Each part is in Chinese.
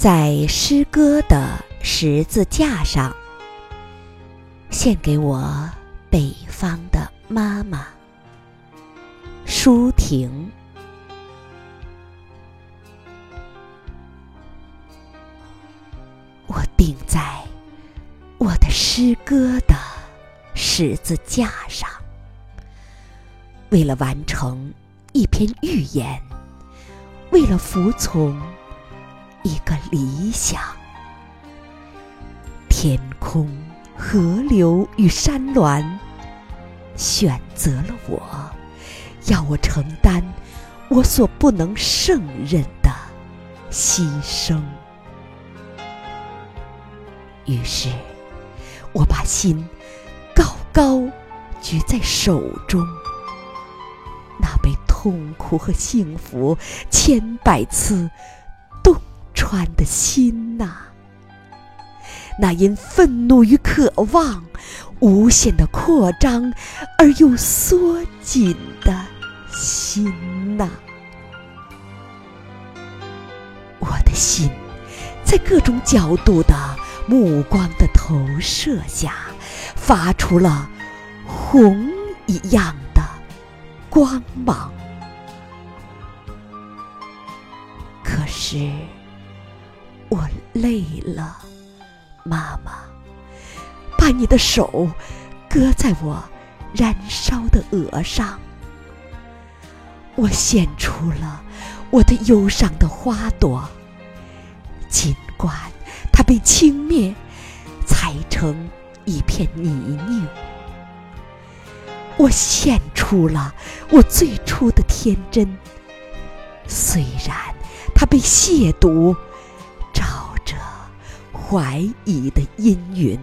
在诗歌的十字架上，献给我北方的妈妈舒婷。我钉在我的诗歌的十字架上，为了完成一篇寓言，为了服从。一个理想，天空、河流与山峦选择了我，要我承担我所不能胜任的牺牲。于是，我把心高高举在手中，那被痛苦和幸福千百次。穿的心呐，那因愤怒与渴望无限的扩张而又缩紧的心呐，我的心在各种角度的目光的投射下，发出了红一样的光芒。可是。我累了，妈妈，把你的手搁在我燃烧的额上。我献出了我的忧伤的花朵，尽管它被轻蔑，踩成一片泥泞。我献出了我最初的天真，虽然它被亵渎。怀疑的阴云，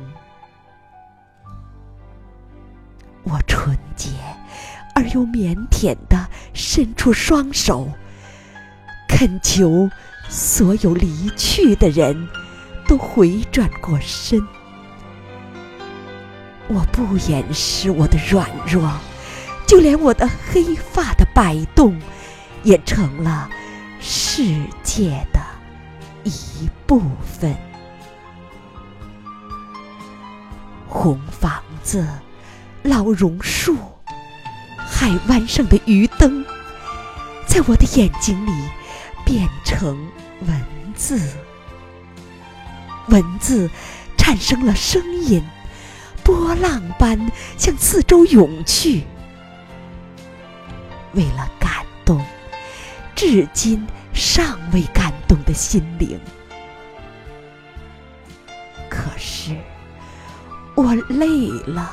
我纯洁而又腼腆的伸出双手，恳求所有离去的人都回转过身。我不掩饰我的软弱，就连我的黑发的摆动，也成了世界的一部分。红房子、老榕树、海湾上的鱼灯，在我的眼睛里变成文字。文字产生了声音，波浪般向四周涌去。为了感动至今尚未感动的心灵，我累了，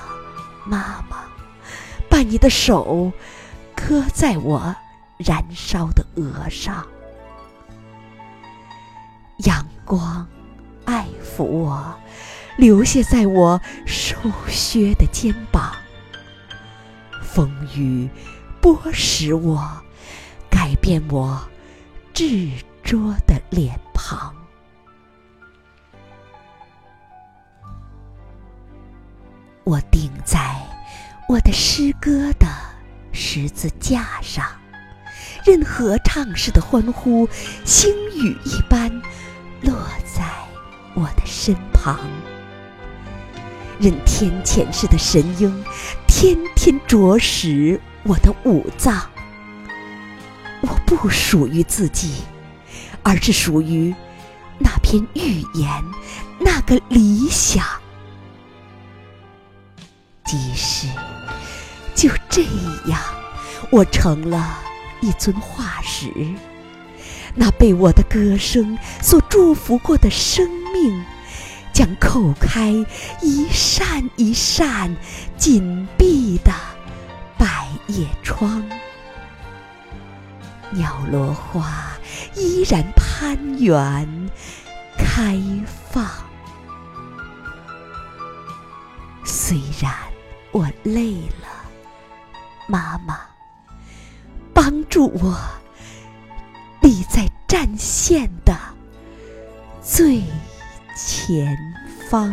妈妈，把你的手搁在我燃烧的额上，阳光爱抚我，留下在我瘦削的肩膀，风雨剥蚀我，改变我执着的脸庞。我钉在我的诗歌的十字架上，任合唱似的欢呼，星雨一般落在我的身旁，任天谴式的神鹰天天啄食我的五脏。我不属于自己，而是属于那篇寓言，那个理想。于是就这样，我成了一尊化石，那被我的歌声所祝福过的生命，将叩开一扇一扇紧闭的百叶窗，鸟落花依然攀援开放，虽然。我累了，妈妈，帮助我立在战线的最前方。